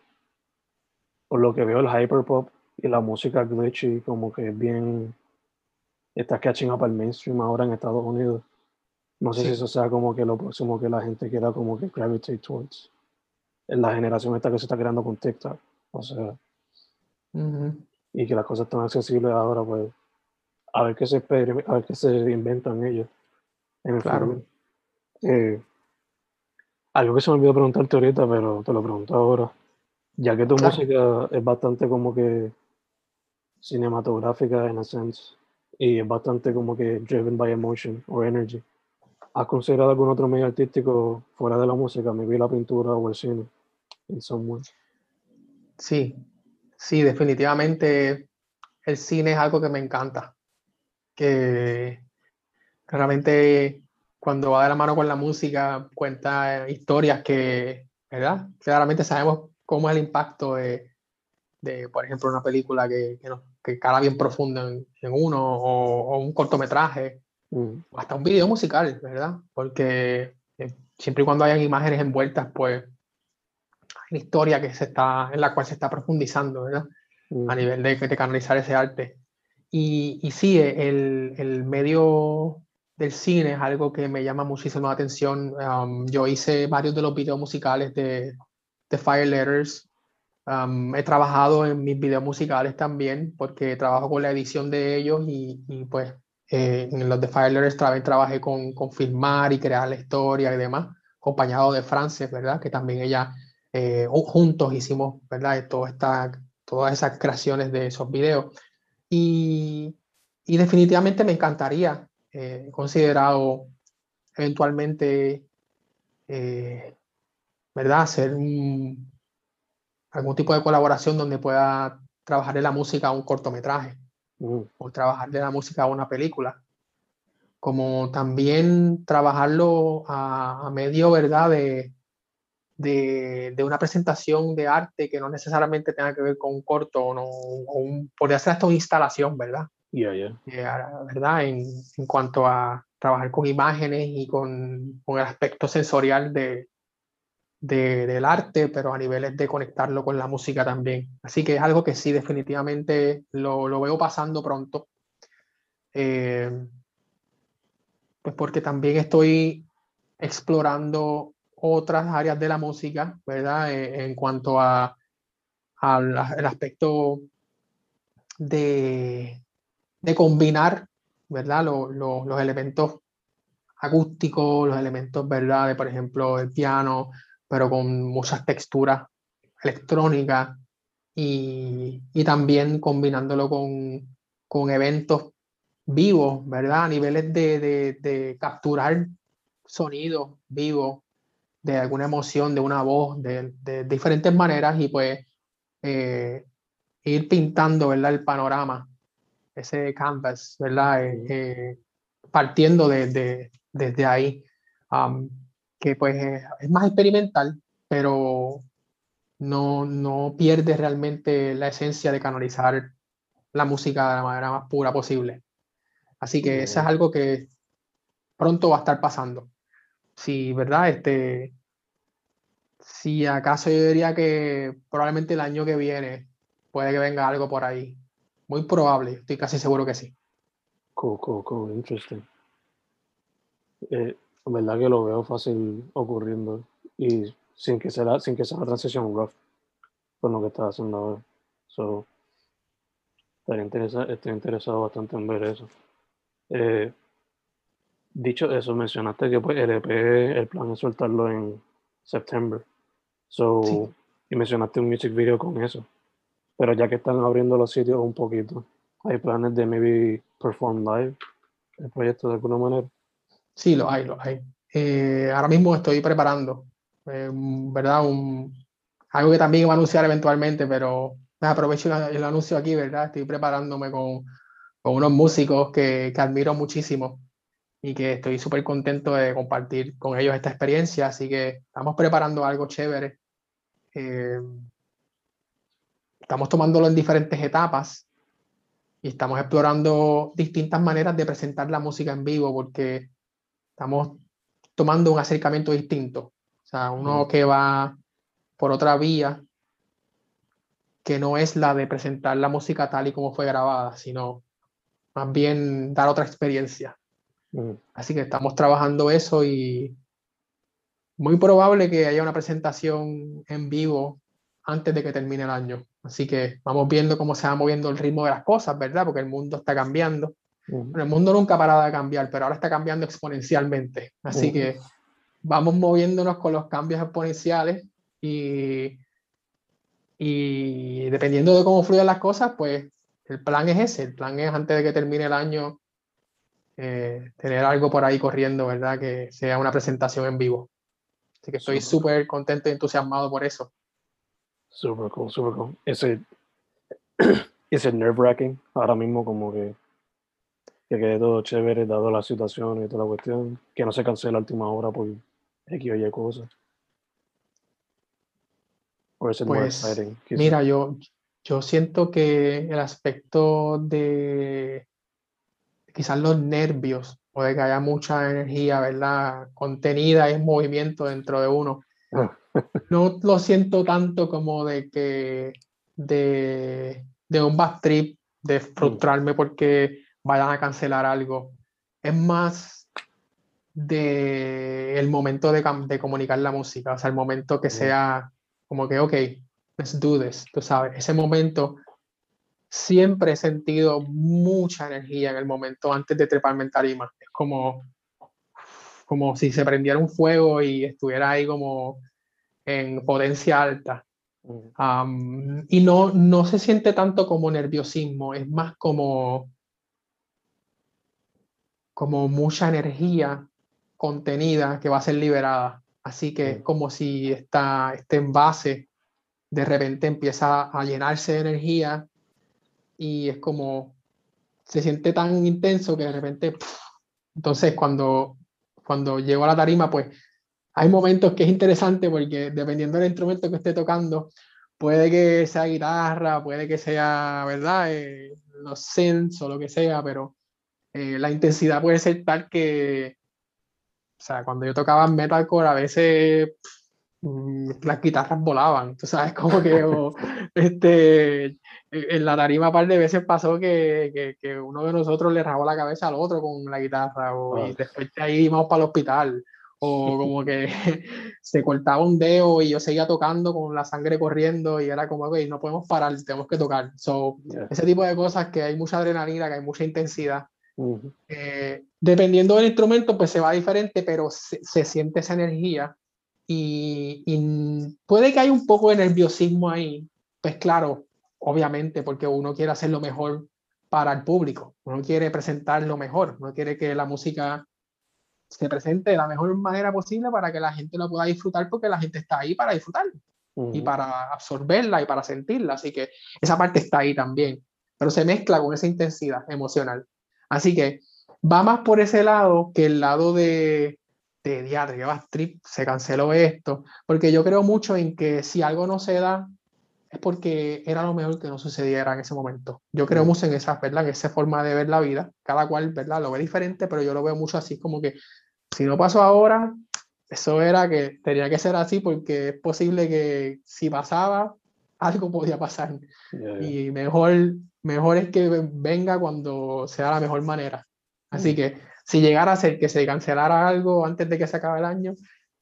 Speaker 2: por lo que veo el hyperpop y la música glitchy como que es bien está catching up al mainstream ahora en Estados Unidos. No sé si eso sea como que lo próximo que la gente quiera como que gravitate towards. En la generación esta que se está creando con TikTok. O sea. Y que las cosas están accesibles ahora, pues. A ver qué se, a ver qué se inventan ellos. En el claro. Eh, algo que se me olvidó preguntarte ahorita, pero te lo pregunto ahora. Ya que tu música es bastante como que cinematográfica en a sense y es bastante como que driven by emotion or energy. ¿Has considerado algún otro medio artístico fuera de la música, maybe la pintura o el cine, in some
Speaker 3: Sí, sí, definitivamente el cine es algo que me encanta. Que claramente cuando va de la mano con la música cuenta historias que, ¿verdad? Claramente sabemos cómo es el impacto de, de por ejemplo, una película que, que, nos, que cara bien profundo en, uno, o, un cortometraje, mm. o hasta un video musical, ¿verdad? Porque eh, siempre y cuando hayan imágenes envueltas, pues hay una historia que se está, en la cual se está profundizando, ¿verdad? Mm. A nivel de, de, canalizar ese arte. Y, y sí, el, el, medio del cine es algo que me llama muchísimo la atención. Um, yo hice varios de los videos musicales de, de Fire Letters, he trabajado en mis videos musicales también, porque trabajo con la edición de ellos y, y pues eh, en los de Firelers también trabajé con, con, filmar y crear la historia y demás, acompañado de Frances, ¿verdad? Que también ella, eh, juntos hicimos, ¿verdad? Todo esta, todas esas creaciones de esos videos. Y, y definitivamente me encantaría, eh, considerado eventualmente, ¿verdad? Hacer un algún tipo de colaboración donde pueda trabajar de la música a un cortometraje mm. o trabajar de la música a una película. Como también trabajarlo a, medio, ¿verdad? De, de, una presentación de arte que no necesariamente tenga que ver con un corto o, no, un, podría ser hasta una instalación, ¿verdad?
Speaker 2: Yeah, yeah.
Speaker 3: ¿Verdad? En, en, cuanto a trabajar con imágenes y con, con el aspecto sensorial de, del arte, pero a niveles de conectarlo con la música también. Así que es algo que sí, definitivamente lo, lo veo pasando pronto. Eh, pues porque también estoy explorando otras áreas de la música, ¿verdad? Eh, en cuanto a, al aspecto de, de combinar, ¿verdad? los elementos acústicos, los elementos, ¿verdad? De, por ejemplo, el piano, pero con muchas texturas electrónicas y, y también combinándolo con, con, eventos vivos, ¿verdad? A niveles de, de, de capturar sonidos vivos de alguna emoción, de una voz, de, de diferentes maneras y pues eh, ir pintando, ¿verdad? El panorama, ese canvas, ¿verdad? Eh, eh, partiendo de, desde ahí. Um, que pues es más experimental, pero no, no pierde realmente la esencia de canalizar la música de la manera más pura posible. Así que eso es algo que pronto va a estar pasando. Si, ¿verdad? Este, si acaso yo diría que probablemente el año que viene puede que venga algo por ahí. Muy probable, estoy casi seguro que sí.
Speaker 2: Cool, cool, cool, interesting. Eh, verdad que lo veo fácil ocurriendo y sin que sea, sin que sea una transición rough con lo que estás haciendo ahora. So, estoy interesado bastante en ver eso. Eh, dicho eso, mencionaste que pues, el EP, el plan es soltarlo en septiembre. So, Y mencionaste un music video con eso. Pero ya que están abriendo los sitios un poquito, ¿hay planes de maybe perform live el proyecto de alguna manera?
Speaker 3: Sí, lo hay, lo hay. Eh, ahora mismo estoy preparando, eh, ¿verdad? Un, algo que también voy a anunciar eventualmente, pero aprovecho el, anuncio aquí, ¿verdad? Estoy preparándome con, con unos músicos que, que, admiro muchísimo y que estoy súper contento de compartir con ellos esta experiencia. Así que estamos preparando algo chévere. Eh, estamos tomándolo en diferentes etapas y estamos explorando distintas maneras de presentar la música en vivo porque estamos tomando un acercamiento distinto. O sea, uno que va por otra vía que no es la de presentar la música tal y como fue grabada, sino más bien dar otra experiencia. Así que estamos trabajando eso y muy probable que haya una presentación en vivo antes de que termine el año. Así que vamos viendo cómo se va moviendo el ritmo de las cosas, ¿verdad? Porque el mundo está cambiando. El mundo nunca ha parado de cambiar, pero ahora está cambiando exponencialmente. Así que vamos moviéndonos con los cambios exponenciales y, y dependiendo de cómo fluyan las cosas, pues el plan es ese. El plan es antes de que termine el año eh, tener algo por ahí corriendo, ¿verdad? Que sea una presentación en vivo. Así que estoy súper contento y entusiasmado por eso.
Speaker 2: Súper cool, súper cool. Ese, (clears throat) ese nerve wracking ahora mismo como que, que quede todo chévere dado la situación y toda la cuestión, que no se cancele la última hora por X o Y cosas.
Speaker 3: Pues, mira, yo, yo siento que el aspecto de quizás los nervios o de que haya mucha energía, ¿verdad? Contenida y movimiento dentro de uno. (laughs) No lo siento tanto como de que de, de un bad trip, de frustrarme porque vayan a cancelar algo. Es más de el momento de, de comunicar la música, o sea, el momento que sea como que, ok, let's do this, tú sabes, ese momento siempre he sentido mucha energía en el momento antes de treparme en tarima. Es como, como si se prendiera un fuego y estuviera ahí como en potencia alta. y no, no se siente tanto como nerviosismo, es más como, como mucha energía contenida que va a ser liberada. Así que es como si esta, este envase de repente empieza a llenarse de energía y es como, se siente tan intenso que de repente, entonces cuando, cuando llego a la tarima, pues hay momentos que es interesante porque dependiendo del instrumento que esté tocando, puede que sea guitarra, puede que sea, ¿verdad? Eh, los synths o lo que sea, pero eh, la intensidad puede ser tal que, o sea, cuando yo tocaba metalcore a veces Mm, las guitarras volaban, tú sabes, (laughs) como que este, en la tarima un par de veces pasó que, que, uno de nosotros le rabó la cabeza al otro con la guitarra, o, y después de ahí íbamos para el hospital, o (laughs) como que (laughs) se cortaba un dedo y yo seguía tocando con la sangre corriendo y era como, que no podemos parar, tenemos que tocar. So, Ese tipo de cosas que hay mucha adrenalina, que hay mucha intensidad. Eh, dependiendo del instrumento, pues se va diferente, pero se, se siente esa energía y, puede que haya un poco de nerviosismo ahí, pues claro, obviamente, porque uno quiere hacer lo mejor para el público, uno quiere presentar lo mejor, uno quiere que la música se presente de la mejor manera posible para que la gente lo pueda disfrutar porque la gente está ahí para disfrutarlo y para absorberla y para sentirla, así que esa parte está ahí también, pero se mezcla con esa intensidad emocional. Así que va más por ese lado que el lado de, de diadre, trip, se canceló esto, porque yo creo mucho en que si algo no se da, es porque era lo mejor que no sucediera en ese momento. Yo creo mucho en esa, ¿verdad? En esa forma de ver la vida, cada cual, ¿verdad? Lo ve diferente, pero yo lo veo mucho así, como que si no pasó ahora, eso era que tenía que ser así porque es posible que si pasaba, algo podía pasar. Y mejor, mejor es que venga cuando sea la mejor manera. Así mm. que si llegara a ser que se cancelara algo antes de que se acabe el año,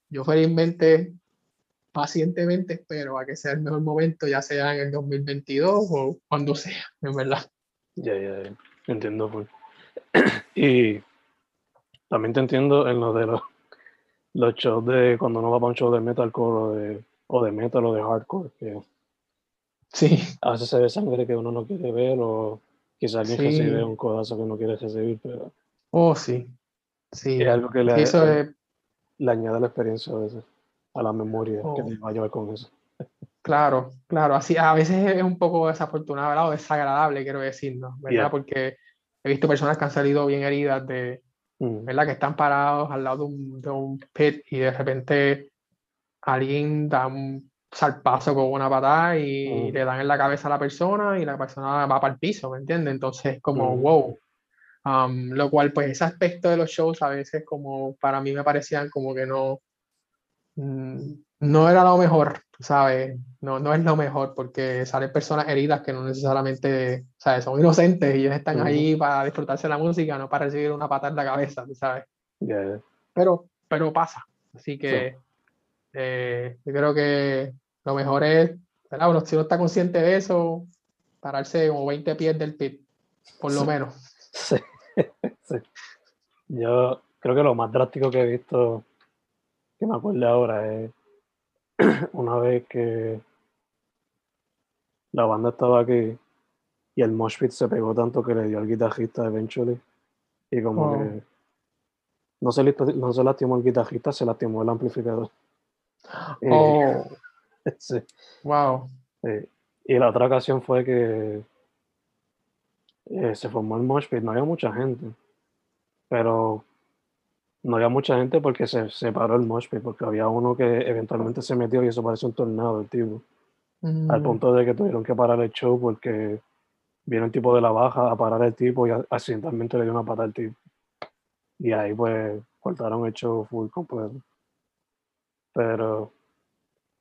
Speaker 3: yo felizmente, pacientemente espero a que sea el mejor momento, ya sea en el 2022 o cuando sea, en verdad.
Speaker 2: Ya, ya, entiendo. Pues. (clears throat) Y también te entiendo en lo de los, los shows de cuando uno va para un show de metalcore o de, o de metal o de hardcore, que
Speaker 3: sí.
Speaker 2: a veces se ve sangre que uno no quiere ver o quizás alguien recibe un codazo que no quiere recibir, pero
Speaker 3: Oh, sí. Sí.
Speaker 2: Es algo que le, eso le añade la experiencia a veces, a la memoria que oh. te va a llevar con eso.
Speaker 3: Claro, claro. Así, a veces es un poco desafortunado ¿verdad? o desagradable, quiero decir, ¿no? ¿verdad? Porque he visto personas que han salido bien heridas de,
Speaker 2: Mm,
Speaker 3: ¿verdad? Que están parados al lado de un, de un pit y de repente alguien da un salpazo con una patada y
Speaker 2: Mm.
Speaker 3: le dan en la cabeza a la persona y la persona va para el piso, ¿me entiendes? Entonces, como,
Speaker 2: Mm.
Speaker 3: wow. Um, lo cual, pues, ese aspecto de los shows a veces, como para mí me parecían como que no, mm, no era lo mejor, ¿sabes? No, no es lo mejor porque salen personas heridas que no necesariamente, ¿sabes? Son inocentes y ellos están
Speaker 2: Ujú.
Speaker 3: ahí para disfrutarse la música, no para recibir una patada en la cabeza, ¿sabes?
Speaker 2: yeah,
Speaker 3: pero, pero pasa. Así que eh, yo creo que lo mejor es, ¿verdad? Uno, si uno está consciente de eso, pararse como 20 pies del pit, por lo
Speaker 2: Sí.
Speaker 3: menos.
Speaker 2: Sí, (laughs) sí. Yo creo que lo más drástico que he visto, que me acuerdo ahora, es (clears throat) una vez que la banda estaba aquí y el mosh pit se pegó tanto que le dio al guitarrista eventually y como
Speaker 3: Oh.
Speaker 2: que no se, no se lastimó el guitarrista, se lastimó el amplificador.
Speaker 3: Oh, (laughs)
Speaker 2: sí.
Speaker 3: wow.
Speaker 2: Sí. Y la otra ocasión fue que eh, se formó el mosh pit, no había mucha gente, pero no había mucha gente porque se separó el mosh pit, porque había uno que eventualmente se metió y eso parece un tornado, el tipo, al
Speaker 3: Mm,
Speaker 2: punto de que tuvieron que parar el show porque vino el tipo de la baja a parar el tipo y accidentalmente le dio una pata al tipo. Y ahí pues cortaron el show full completo. Pero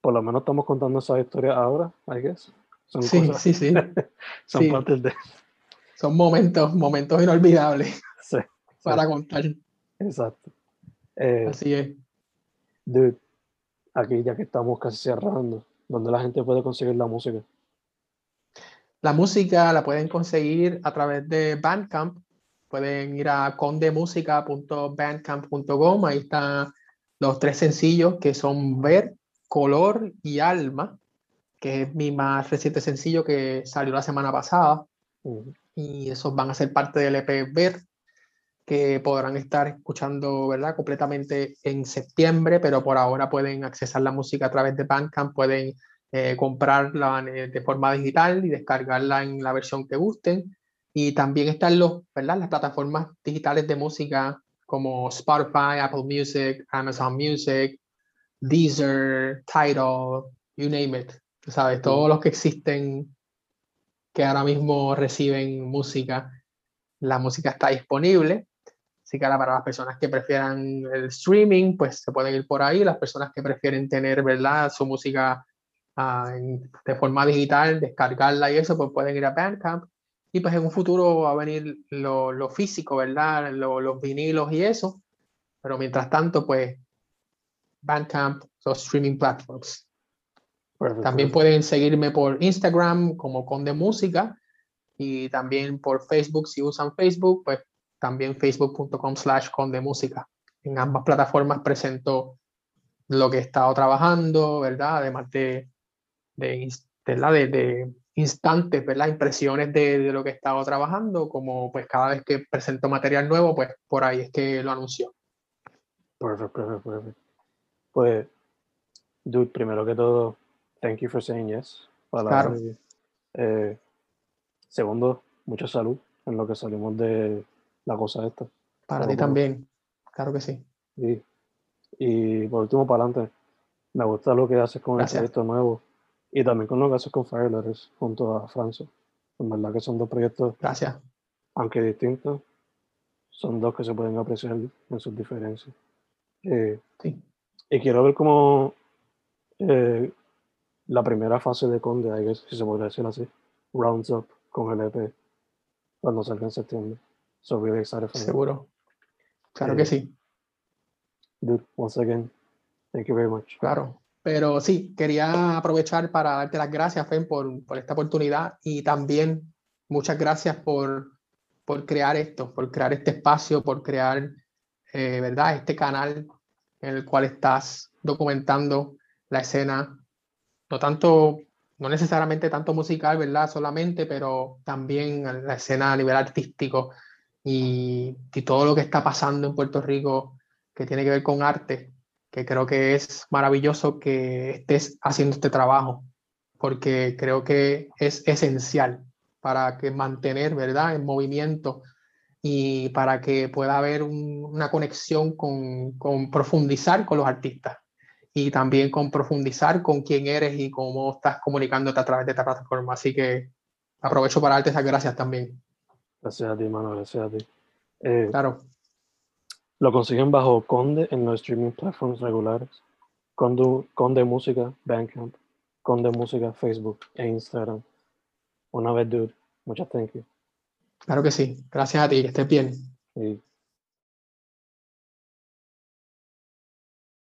Speaker 2: por lo menos estamos contando esas historias ahora, I guess. Son
Speaker 3: Sí,
Speaker 2: cosas-
Speaker 3: sí, sí. (laughs)
Speaker 2: son
Speaker 3: Sí.
Speaker 2: partes de.
Speaker 3: Son momentos, momentos inolvidables (laughs)
Speaker 2: Sí,
Speaker 3: para contar.
Speaker 2: exacto. Eh,
Speaker 3: Así es.
Speaker 2: dude, aquí ya que estamos casi cerrando, ¿dónde la gente puede conseguir la música?
Speaker 3: La música la pueden conseguir a través de Bandcamp. Pueden ir a condemusica.bandcamp.com. Ahí están los tres sencillos que son Ver, Color y Alma, que es mi más reciente sencillo que salió la semana pasada. Y esos van a ser parte del EP Ver, que podrán estar escuchando, ¿verdad? Completamente en septiembre, pero por ahora pueden accesar la música a través de Bandcamp, pueden eh, comprarla eh, de forma digital y descargarla en la versión que gusten. Y también están los, ¿verdad? las plataformas digitales de música como Spotify, Apple Music, Amazon Music, Deezer, Tidal, you name it. Sabes, todos los que existen que ahora mismo reciben música, la música está disponible. Así que ahora para las personas que prefieran el streaming, pues se pueden ir por ahí. Las personas que prefieren tener, ¿verdad? Su música ah, en- de forma digital, descargarla y eso, pues pueden ir a Bandcamp. Y pues en un futuro va a venir lo, lo físico, ¿verdad? Lo- los vinilos y eso. Pero mientras tanto, pues Bandcamp, los streaming platforms.
Speaker 2: Perfecto.
Speaker 3: También pueden seguirme por Instagram como Conde Música y también por Facebook si usan Facebook, pues también facebook.com slash Conde Música. En ambas plataformas presento lo que he estado trabajando, ¿verdad? Además de, de, de, de instantes, ¿verdad? Impresiones de, de lo que he estado trabajando, como pues cada vez que presento material nuevo, pues por ahí es que lo anuncio.
Speaker 2: Perfecto, perfecto, perfecto. Pues, dude, primero que todo, thank you for saying yes. Para
Speaker 3: Claro.
Speaker 2: eh, segundo, mucha salud en lo que salimos de la cosa esta.
Speaker 3: Para ti también, claro que sí.
Speaker 2: Y, y por último, para adelante, me gusta lo que haces con
Speaker 3: Gracias.
Speaker 2: el proyecto nuevo y también con lo que haces con Fire Letters junto a Franzo. En verdad que son dos proyectos,
Speaker 3: Gracias.
Speaker 2: aunque distintos, son dos que se pueden apreciar en sus diferencias. Eh,
Speaker 3: Sí.
Speaker 2: Y quiero ver cómo eh, la primera fase de Conde, I guess, si se podría decir así, rounds up con el EP cuando salga en septiembre. So really excited for that.
Speaker 3: Seguro. Claro
Speaker 2: Eh,
Speaker 3: que sí.
Speaker 2: Dude, once again, thank you very much.
Speaker 3: Claro, pero sí, quería aprovechar para darte las gracias, Fen, por, por esta oportunidad y también muchas gracias por, por crear esto, por crear este espacio, por crear, eh, ¿verdad? Este canal en el cual estás documentando la escena, no tanto, no necesariamente tanto musical, ¿verdad? Solamente, pero también la escena a nivel artístico y, y todo lo que está pasando en Puerto Rico que tiene que ver con arte que creo que es maravilloso que estés haciendo este trabajo, porque creo que es esencial para que mantener, ¿verdad?, en movimiento y para que pueda haber una conexión con, con, profundizar con los artistas y también con profundizar con quién eres y cómo estás comunicándote a través de esta plataforma. Así que aprovecho para darte esas gracias también.
Speaker 2: Gracias a ti, mano, gracias a ti. Eh,
Speaker 3: claro.
Speaker 2: Lo consiguen bajo Conde en los streaming platforms regulares. Conde, Conde Música, Bandcamp, Conde Música, Facebook e Instagram. Una vez, dude. Muchas you.
Speaker 3: Claro que sí. Gracias a ti. Que estés bien.